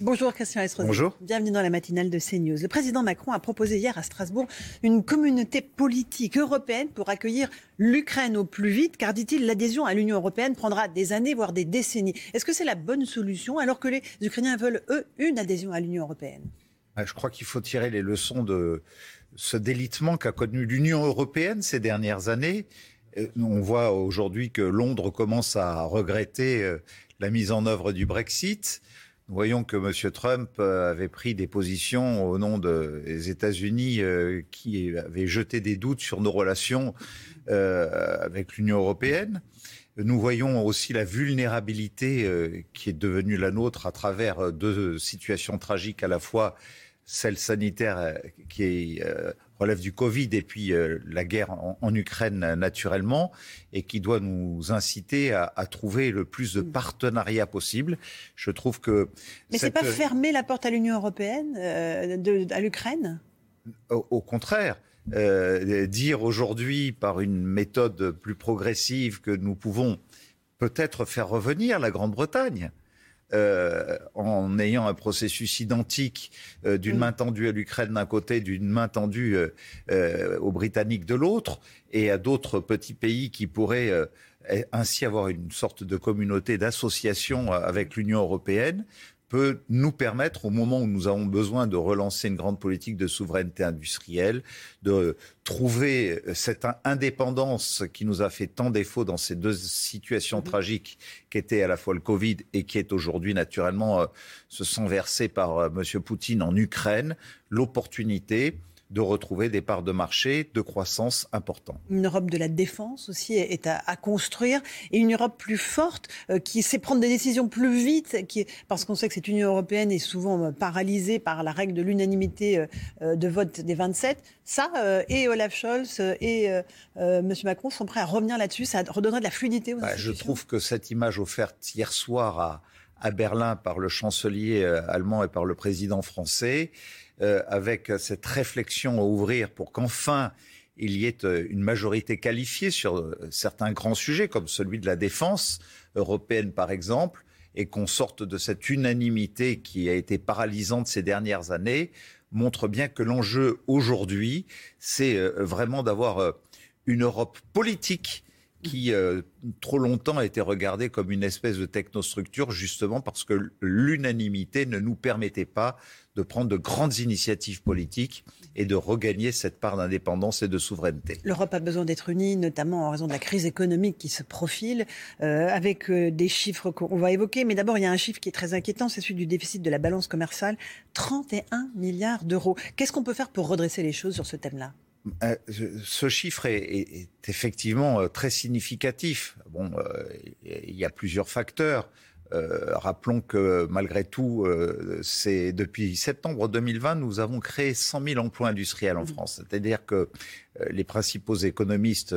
Bonjour Christian Estrosi. Bonjour. Bienvenue dans la matinale de CNews. Le président Macron a proposé hier à Strasbourg une communauté politique européenne pour accueillir l'Ukraine au plus vite, car dit-il, l'adhésion à l'Union européenne prendra des années, voire des décennies. Est-ce que c'est la bonne solution alors que les Ukrainiens veulent, eux, une adhésion à l'Union européenne? Je crois qu'il faut tirer les leçons de ce délitement qu'a connu l'Union européenne ces dernières années. Euh, on voit aujourd'hui que Londres commence à regretter euh, la mise en œuvre du Brexit. Nous voyons que M. Trump euh, avait pris des positions au nom des États-Unis qui avaient jeté des doutes sur nos relations avec l'Union européenne. Nous voyons aussi la vulnérabilité qui est devenue la nôtre à travers deux situations tragiques à la fois celle sanitaire euh, qui euh, relève du Covid et puis euh, la guerre en, Ukraine naturellement, et qui doit nous inciter à, trouver le plus de mm. partenariats possible. Je trouve que... Mais c'est pas fermer la porte à l'Union européenne, à l'Ukraine? Au, contraire. dire aujourd'hui par une méthode plus progressive que nous pouvons peut-être faire revenir la Grande-Bretagne euh, en ayant un processus identique euh, d'une main tendue à l'Ukraine d'un côté, d'une main tendue euh, aux Britanniques de l'autre, et à d'autres petits pays qui pourraient ainsi avoir une sorte de communauté d'association avec l'Union européenne peut nous permettre, au moment où nous avons besoin de relancer une grande politique de souveraineté industrielle, de trouver cette indépendance qui nous a fait tant défaut dans ces deux situations mmh. tragiques qu'étaient à la fois le Covid et qui est aujourd'hui naturellement euh, se sont versées par euh, M. Poutine en Ukraine, l'opportunité de retrouver des parts de marché de croissance importantes. Une Europe de la défense aussi est à, construire et une Europe plus forte euh, qui sait prendre des décisions plus vite, qui, parce qu'on sait que cette Union européenne est souvent euh, paralysée par la règle de l'unanimité euh, de vote des 27. Ça, et Olaf Scholz et M. Macron sont prêts à revenir là-dessus. Ça redonnerait de la fluidité aux bah, Je trouve que cette image offerte hier soir à, à Berlin par le chancelier allemand et par le président français euh, avec cette réflexion à ouvrir pour qu'enfin il y ait euh, une majorité qualifiée sur euh, certains grands sujets, comme celui de la défense européenne par exemple, et qu'on sorte de cette unanimité qui a été paralysante ces dernières années, montre bien que l'enjeu aujourd'hui, c'est vraiment d'avoir une Europe politique qui trop longtemps a été regardée comme une espèce de technostructure, justement parce que l'unanimité ne nous permettait pas de prendre de grandes initiatives politiques et de regagner cette part d'indépendance et de souveraineté. L'Europe a besoin d'être unie, notamment en raison de la crise économique qui se profile, euh, avec euh, des chiffres qu'on va évoquer. Mais d'abord, il y a un chiffre qui est très inquiétant, c'est celui du déficit de la balance commerciale, 31 milliards d'euros. Qu'est-ce qu'on peut faire pour redresser les choses sur ce thème-là? Euh, ce chiffre est, effectivement très significatif. Bon, il y a plusieurs facteurs. Euh, rappelons que malgré tout, euh, c'est depuis septembre 2020, nous avons créé 100 000 emplois industriels en mmh. France. C'est-à-dire que euh, les principaux économistes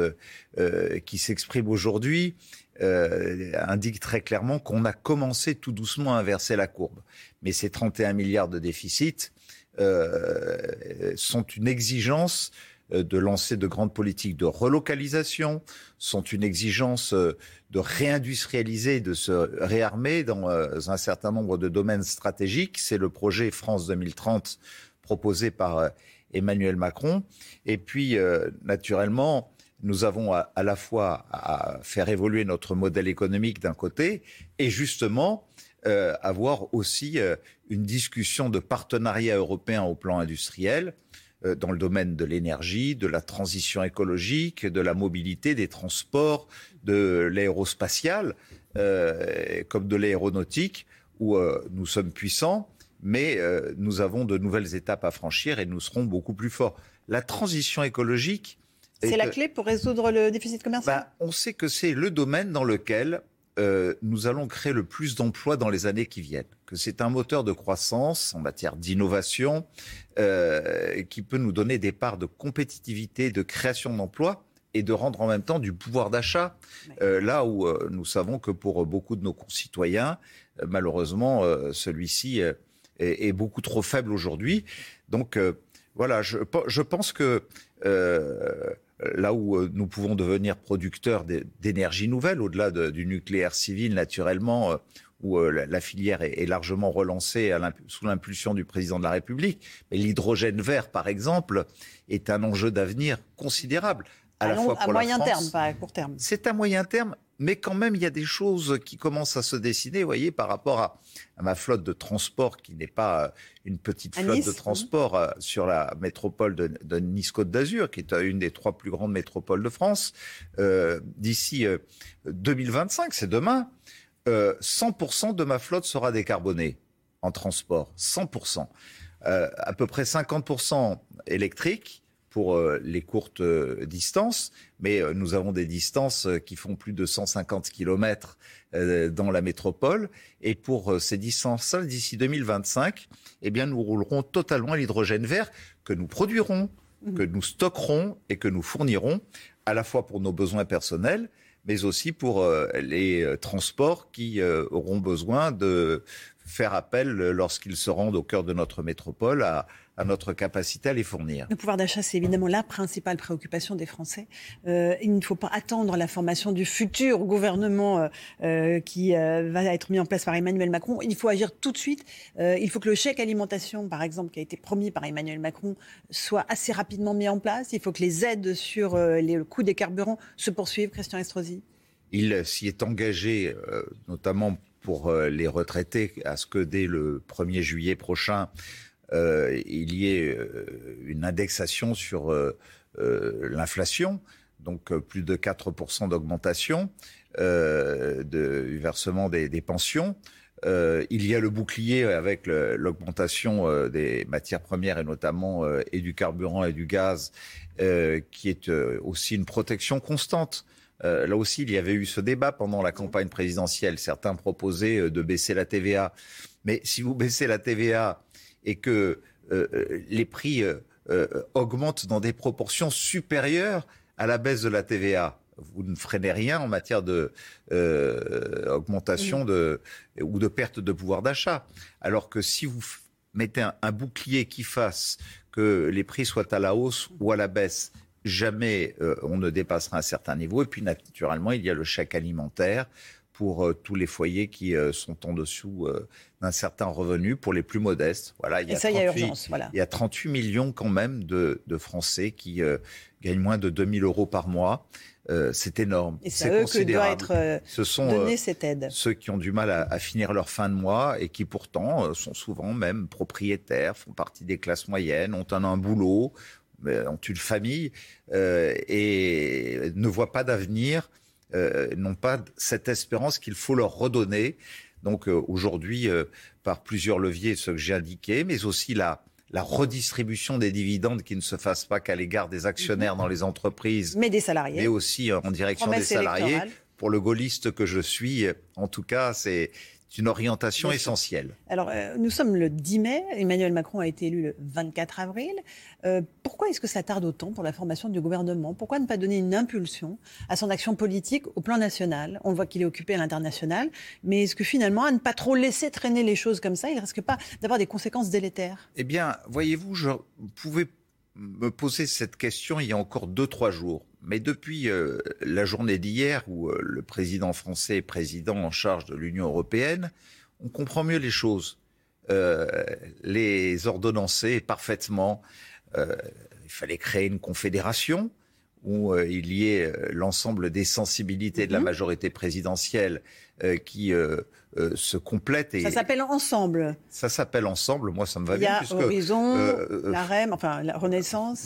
qui s'expriment aujourd'hui indiquent très clairement qu'on a commencé tout doucement à inverser la courbe. Mais ces 31 milliards de déficit sont une exigence euh, de lancer de grandes politiques de relocalisation, sont une exigence euh, de réindustrialiser, de se réarmer dans euh, un certain nombre de domaines stratégiques. C'est le projet France 2030 proposé par Emmanuel Macron. Et puis, naturellement, nous avons à, la fois à faire évoluer notre modèle économique d'un côté et justement avoir aussi une discussion de partenariat européen au plan industriel euh, dans le domaine de l'énergie, de la transition écologique, de la mobilité, des transports, de l'aérospatial, euh, comme de l'aéronautique, où euh, nous sommes puissants, mais nous avons de nouvelles étapes à franchir et nous serons beaucoup plus forts. La transition écologique... C'est la clé pour résoudre le déficit commercial? ben, On sait que c'est le domaine dans lequel nous allons créer le plus d'emplois dans les années qui viennent, que c'est un moteur de croissance en matière d'innovation qui peut nous donner des parts de compétitivité, de création d'emplois et de rendre en même temps du pouvoir d'achat, là où nous savons que pour beaucoup de nos concitoyens, malheureusement, celui-ci est, beaucoup trop faible aujourd'hui. Donc voilà, je, je pense que là où euh, nous pouvons devenir producteurs d'énergie nouvelle, au-delà du nucléaire civil, naturellement, euh, où euh, la filière est, largement relancée sous l'impulsion du président de la République. Mais l'hydrogène vert, par exemple, est un enjeu d'avenir considérable. À, la fois pour à moyen terme, pas à court terme. C'est à moyen terme, mais quand même, il y a des choses qui commencent à se dessiner, vous voyez, par rapport à, ma flotte de transport, qui n'est pas euh, une petite flotte de transport euh, sur la métropole de, Nice-Côte d'Azur, qui est euh, une des trois plus grandes métropoles de France. D'ici 2025, c'est demain, 100% de ma flotte sera décarbonée en transport. 100%. à peu près 50% électrique pour euh, les courtes euh, distances, mais euh, nous avons des distances qui font plus de 150 km dans la métropole. Et pour ces distances-là, d'ici 2025, eh bien, nous roulerons totalement à l'hydrogène vert que nous produirons, mmh. que nous stockerons et que nous fournirons, à la fois pour nos besoins personnels, mais aussi pour les transports qui auront besoin de faire appel lorsqu'ils se rendent au cœur de notre métropole à, à notre capacité à les fournir. Le pouvoir d'achat, c'est évidemment la principale préoccupation des Français. Euh, il ne faut pas attendre la formation du futur gouvernement euh, euh qui euh, va être mis en place par Emmanuel Macron. Il faut agir tout de suite. Il faut que le chèque alimentation, par exemple, qui a été promis par Emmanuel Macron, soit assez rapidement mis en place. Il faut que les aides sur les coûts des carburants se poursuivent. Christian Estrosi. Il s'y est engagé, notamment pour les retraités, à ce que dès le 1er juillet prochain, euh, il y ait euh, une indexation sur euh, l'inflation, donc plus de 4% d'augmentation du versement des, pensions. il y a le bouclier avec l'augmentation des matières premières et notamment et du carburant et du gaz, qui est aussi une protection constante. là aussi, il y avait eu ce débat pendant la campagne présidentielle. Certains proposaient de baisser la TVA. Mais si vous baissez la TVA et que euh, euh, les prix euh, augmentent dans des proportions supérieures à la baisse de la TVA, vous ne freinez rien en matière de augmentation de, ou de perte de pouvoir d'achat. Alors que si vous mettez un, bouclier qui fasse que les prix soient à la hausse ou à la baisse, jamais on ne dépassera un certain niveau. Et puis naturellement, il y a le chèque alimentaire pour euh, tous les foyers qui euh, sont en dessous euh, d'un certain revenu, pour les plus modestes. Voilà, il y a, 38, il y a urgence. Voilà. Il y a 38 millions quand même de, de Français qui gagnent moins de 2000 euros par mois. c'est énorme. Et c'est eux que doit être Ce sont cette aide. ceux qui ont du mal à, à, finir leur fin de mois et qui pourtant sont souvent même propriétaires, font partie des classes moyennes, ont un, un boulot, ont une famille et ne voient pas d'avenir euh, n'ont pas cette espérance qu'il faut leur redonner. Donc euh, aujourd'hui, euh, par plusieurs leviers, ce que j'ai indiqué, mais aussi la, la redistribution des dividendes qui ne se fasse pas qu'à l'égard des actionnaires mhm. dans les entreprises, mais des salariés, mais aussi en direction des salariés. Pour le gaulliste que je suis, en tout cas, c'est une orientation essentielle. Alors, euh, nous sommes le 10 mai. Emmanuel Macron a été élu le 24 avril. Euh, pourquoi est-ce que ça tarde autant pour la formation du gouvernement? Pourquoi ne pas donner une impulsion à son action politique au plan national? On voit qu'il est occupé à l'international. Mais est-ce que finalement, à ne pas trop laisser traîner les choses comme ça, il ne risque pas d'avoir des conséquences délétères? Eh bien, voyez-vous, je pouvais me poser cette question il y a encore deux, trois jours. Mais depuis euh, la journée d'hier, où euh, le président français est président en charge de l'Union européenne, on comprend mieux les choses. Euh, les ordonnancés parfaitement. il fallait créer une confédération où il y ait l'ensemble des sensibilités de la mhm. majorité présidentielle qui euh, se complètent. Et ça s'appelle Ensemble. Ça s'appelle Ensemble. Moi, ça me va bien. Il y a Horizon, euh, euh, la REM, enfin la Renaissance.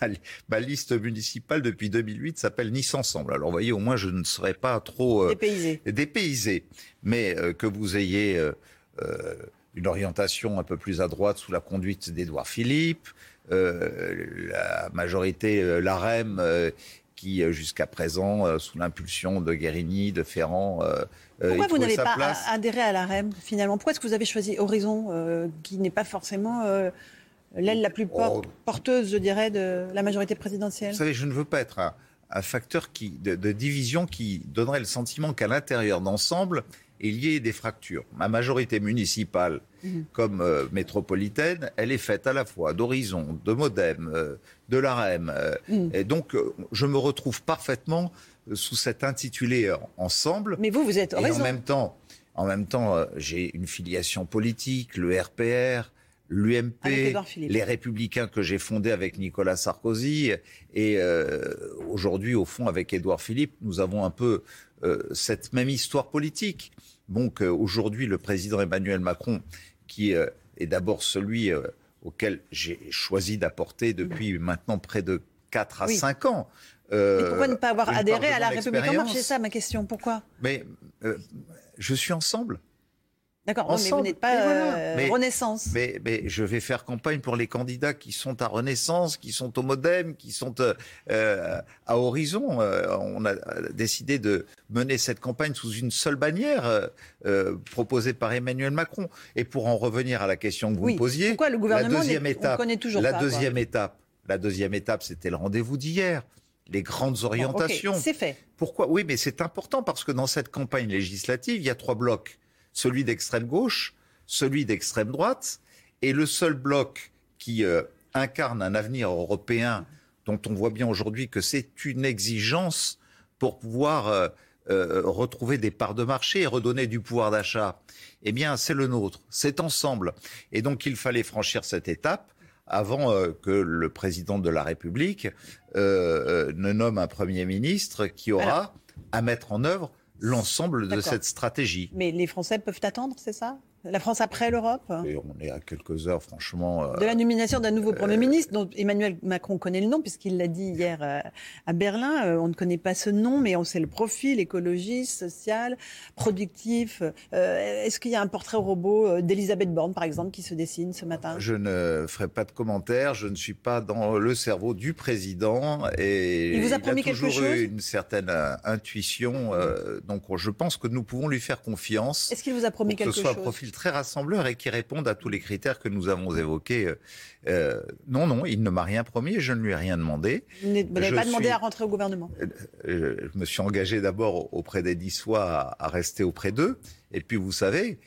ma, liste municipale depuis 2008 s'appelle Nice Ensemble. Alors, vous voyez, au moins, je ne serais pas trop dépaysé. dépaysé. Mais que vous ayez une orientation un peu plus à droite sous la conduite d'Édouard Philippe, la majorité, l'AREM qui, jusqu'à présent, sous l'impulsion de Guérini, de Ferrand, Pourquoi vous n'avez pas adhéré à la REM, finalement? Pourquoi est-ce que vous avez choisi Horizon, qui n'est pas forcément l'aile la plus oh. porteuse, je dirais, de la majorité présidentielle? Vous savez, je ne veux pas être un, facteur qui, de, division qui donnerait le sentiment qu'à l'intérieur d'ensemble, il y ait des fractures. Ma majorité municipale, mhm. comme euh, métropolitaine, elle est faite à la fois d'Horizon, de Modem, euh, de l'AREM. Euh, mhm. Et donc, je me retrouve parfaitement sous cet intitulé ensemble. Mais vous, vous êtes Horizon. Et en même temps, en même temps, j'ai une filiation politique, le RPR, l'UMP, les Républicains que j'ai fondés avec Nicolas Sarkozy, et euh, aujourd'hui, au fond, avec Édouard Philippe, nous avons un peu cette même histoire politique. Donc aujourd'hui, le président Emmanuel Macron, qui euh, est d'abord celui auquel j'ai choisi d'apporter depuis maintenant près de 4 à 5 ans. Mais pourquoi ne pas avoir adhéré à la République en marche? C'est ça ma question. Pourquoi? Mais je suis ensemble. D'accord, mais vous n'êtes pas euh, Renaissance. Mais, mais, je vais faire campagne pour les candidats qui sont à Renaissance, qui sont au Modem, qui sont euh, euh à Horizon. Euh, on a décidé de mener cette campagne sous une seule bannière proposée par Emmanuel Macron. Et pour en revenir à la question que vous me posiez, pourquoi le gouvernement la deuxième étape, toujours la pas, deuxième étape, la deuxième étape, c'était le rendez-vous d'hier les grandes orientations. c'est fait. Pourquoi? Oui, mais c'est important parce que dans cette campagne législative, il y a trois blocs celui d'extrême gauche, celui d'extrême droite, et le seul bloc qui euh, incarne un avenir européen dont on voit bien aujourd'hui que c'est une exigence pour pouvoir euh, euh, retrouver des parts de marché et redonner du pouvoir d'achat, eh bien c'est le nôtre, c'est ensemble. Et donc il fallait franchir cette étape avant que le président de la République ne nomme un Premier ministre qui aura à mettre en œuvre l'ensemble de cette stratégie. Mais les Français peuvent attendre, c'est ça? La France après l'Europe? On est à quelques heures, franchement. Euh, de la nomination d'un nouveau Premier euh, ministre, dont Emmanuel Macron connaît le nom, puisqu'il l'a dit hier euh, à Berlin. on ne connaît pas ce nom, mais on sait le profil écologiste, social, productif. Est-ce qu'il y a un portrait au robot d'Elisabeth Borne, par exemple, qui se dessine ce matin? Je ne ferai pas de commentaires. Je ne suis pas dans le cerveau du président. Et il vous a promis quelque chose eu une certaine intuition. donc je pense que nous pouvons lui faire confiance. Est-ce qu'il vous a promis quelque chose? Très rassembleur et qui répondent à tous les critères que nous avons évoqués. Euh, non, non, il ne m'a rien promis et je ne lui ai rien demandé. Vous n'avez pas demandé à rentrer au gouvernement euh, euh, Je me suis engagé d'abord auprès des Niçois à, rester auprès d'eux. Et puis, vous savez,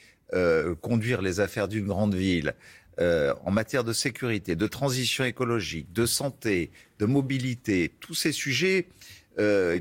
conduire les affaires d'une grande ville, en matière de sécurité, de transition écologique, de santé, de mobilité, tous ces sujets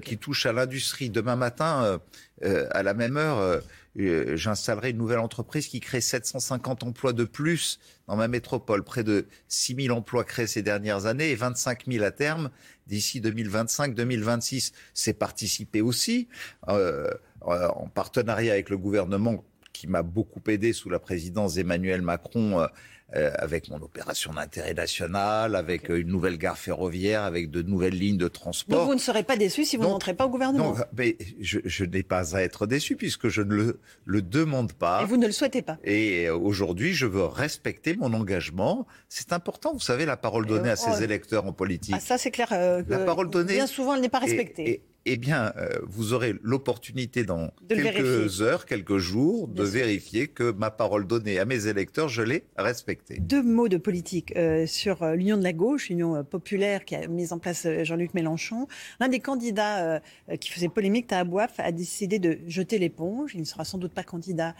qui touchent à l'industrie. Demain matin, à la même heure, euh, j'installerai une nouvelle entreprise qui crée 750 emplois de plus dans ma métropole, près de 6 000 emplois créés ces dernières années et 25 000 à terme d'ici 2025-2026. C'est participer aussi, euh, en partenariat avec le gouvernement qui m'a beaucoup aidé sous la présidence d'Emmanuel Macron, euh, euh, avec mon opération d'intérêt national, avec euh, une nouvelle gare ferroviaire, avec de nouvelles lignes de transport. Donc vous ne serez pas déçu si vous n'entrez pas au gouvernement? Non, mais je, n'ai pas à être déçu puisque je ne le, le demande pas. Et vous ne le souhaitez pas? Et aujourd'hui, je veux respecter mon engagement. C'est important, vous savez, la parole donnée à ses électeurs en politique. Ah, ça, c'est clair. la parole donnée. Bien souvent, elle n'est pas respectée eh bien, euh, vous aurez l'opportunité dans quelques heures, quelques jours, de vérifier que ma parole donnée à mes électeurs, je l'ai respectée. Deux mots de politique euh, sur euh, l'Union de la gauche, l'Union populaire qui a mis en place Jean-Luc Mélenchon. L'un des candidats qui faisait polémique, Tahabouaf, a décidé de jeter l'éponge. Il ne sera sans doute pas candidat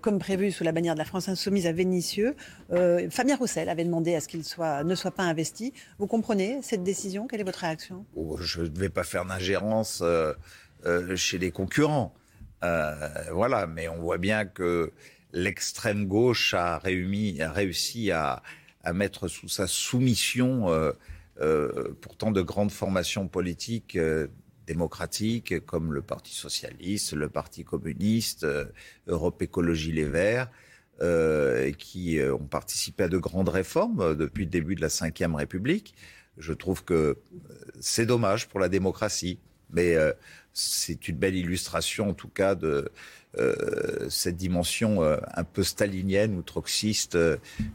comme prévu sous la bannière de la France insoumise à Vénissieux. Fabien Roussel avait demandé à ce qu'il ne soit pas investi. Vous comprenez cette décision? Quelle est votre réaction? Oh, Je ne vais pas faire d'ingérence euh, euh, chez les concurrents. Euh, voilà, mais on voit bien que l'extrême gauche a, réussi à, mettre sous sa soumission pourtant de grandes formations politiques démocratiques comme le Parti socialiste, le Parti communiste, Europe Écologie Les Verts, qui ont participé à de grandes réformes depuis le début de la Ve République. Je trouve que c'est dommage pour la démocratie. Mais euh, c'est une belle illustration, en tout cas, de euh, cette dimension euh, un peu stalinienne ou troxiste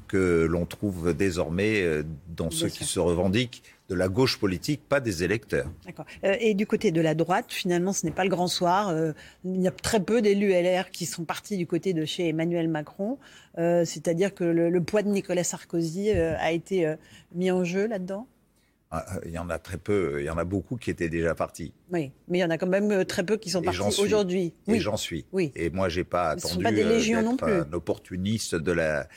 que l'on trouve désormais dans ceux qui se revendiquent de la gauche politique, pas des électeurs. D'accord. Euh, et du côté de la droite, finalement, ce n'est pas le grand soir. Euh, il y a très peu d'élus LR qui sont partis du côté de chez Emmanuel Macron. Euh, c'est-à-dire que le, poids de Nicolas Sarkozy a été mis en jeu là-dedans? Il y en a très peu, il y en a beaucoup qui étaient déjà partis. Oui, mais il y en a quand même très peu qui sont partis aujourd'hui. Oui. Et j'en suis. Oui. Et moi, j'ai pas attendu pas des légions non plus. un opportuniste de la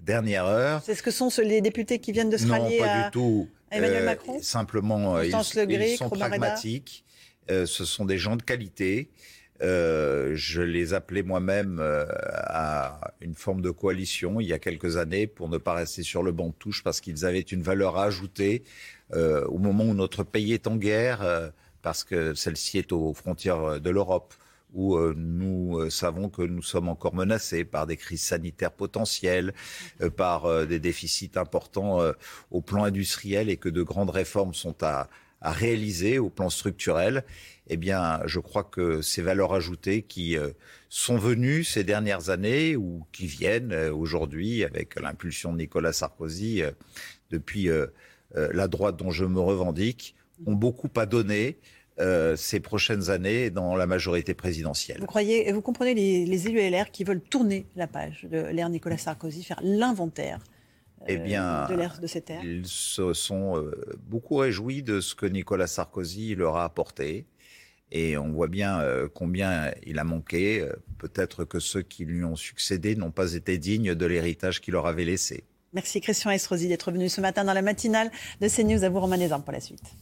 dernière heure. C'est ce que sont les députés qui viennent de se rallier Non, pas du tout. Emmanuel euh, Macron? Simplement, euh, ils, ils, sont pragmatiques. Euh, ce sont des gens de qualité. Euh, je les appelais moi-même euh, à une forme de coalition il y a quelques années pour ne pas rester sur le banc de touche parce qu'ils avaient une valeur ajoutée euh, au moment où notre pays est en guerre parce que celle-ci est aux frontières de l'Europe où nous savons que nous sommes encore menacés par des crises sanitaires potentielles, par des déficits importants au plan industriel et que de grandes réformes sont à, à réaliser au plan structurel, eh bien, je crois que ces valeurs ajoutées qui sont venues ces dernières années ou qui viennent aujourd'hui avec l'impulsion de Nicolas Sarkozy depuis la droite dont je me revendique, ont beaucoup à donner. Euh, ces prochaines années dans la majorité présidentielle. Vous croyez, vous comprenez les, les élus LR qui veulent tourner la page de l'ère Nicolas Sarkozy, faire l'inventaire eh bien, de l'ère de cette ère Ils se sont euh, beaucoup réjouis de ce que Nicolas Sarkozy leur a apporté. Et on voit bien euh, combien il a manqué. Peut-être que ceux qui lui ont succédé n'ont pas été dignes de l'héritage qu'il leur avait laissé. Merci Christian Estrosi d'être venu ce matin dans la matinale de CNews. À vous Romain pour la suite.